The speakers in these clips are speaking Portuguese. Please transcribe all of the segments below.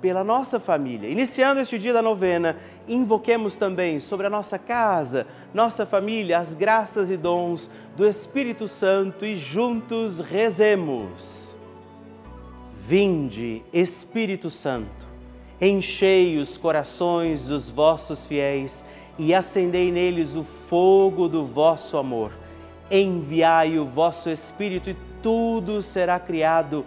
pela nossa família. Iniciando este dia da novena, invoquemos também sobre a nossa casa, nossa família, as graças e dons do Espírito Santo e juntos rezemos. Vinde, Espírito Santo, enchei os corações dos vossos fiéis e acendei neles o fogo do vosso amor. Enviai o vosso Espírito e tudo será criado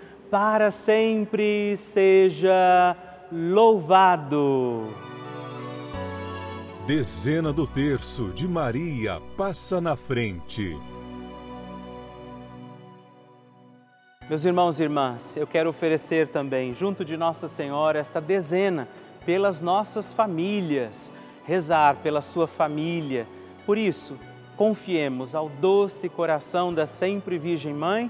para sempre seja louvado. Dezena do terço de Maria passa na frente. Meus irmãos e irmãs, eu quero oferecer também, junto de Nossa Senhora, esta dezena pelas nossas famílias, rezar pela sua família. Por isso, confiemos ao doce coração da sempre Virgem Mãe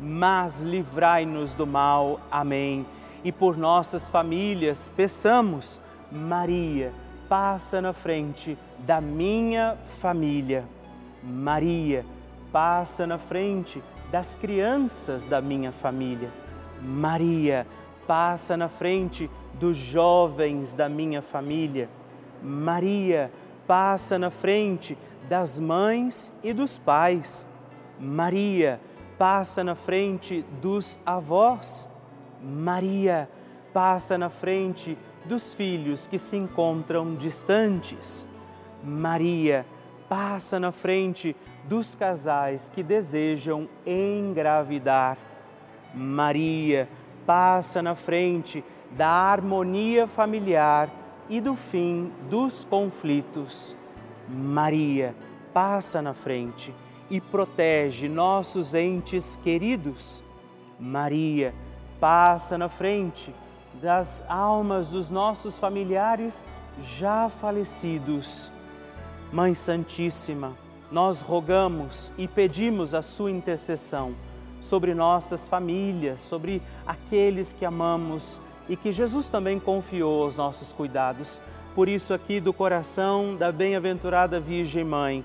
mas livrai-nos do mal. Amém. E por nossas famílias, peçamos, Maria, passa na frente da minha família. Maria, passa na frente das crianças da minha família. Maria, passa na frente dos jovens da minha família. Maria, passa na frente das mães e dos pais. Maria, passa na frente dos avós. Maria, passa na frente dos filhos que se encontram distantes. Maria, passa na frente dos casais que desejam engravidar. Maria, passa na frente da harmonia familiar e do fim dos conflitos. Maria, passa na frente e protege nossos entes queridos. Maria, passa na frente das almas dos nossos familiares já falecidos. Mãe Santíssima, nós rogamos e pedimos a sua intercessão sobre nossas famílias, sobre aqueles que amamos e que Jesus também confiou aos nossos cuidados. Por isso, aqui do coração da bem-aventurada Virgem Mãe,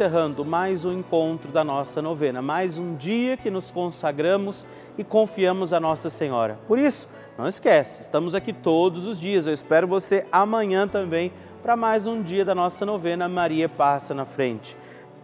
Encerrando mais um encontro da nossa novena, mais um dia que nos consagramos e confiamos a Nossa Senhora. Por isso, não esquece, estamos aqui todos os dias. Eu espero você amanhã também para mais um dia da nossa novena Maria Passa na Frente.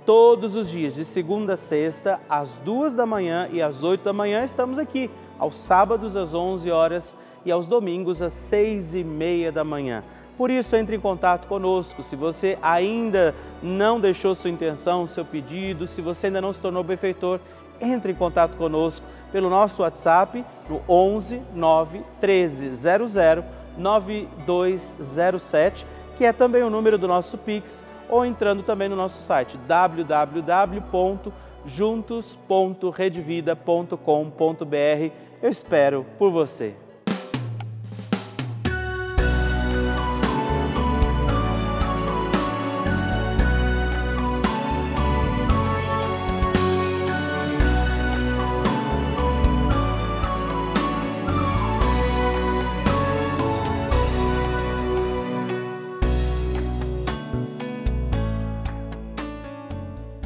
Todos os dias, de segunda a sexta, às duas da manhã e às oito da manhã, estamos aqui. Aos sábados, às onze horas e aos domingos, às seis e meia da manhã. Por isso, entre em contato conosco. Se você ainda não deixou sua intenção, seu pedido, se você ainda não se tornou benfeitor, entre em contato conosco pelo nosso WhatsApp no 11 9 13 00 9207, que é também o número do nosso Pix, ou entrando também no nosso site www.juntos.redvida.com.br. Eu espero por você.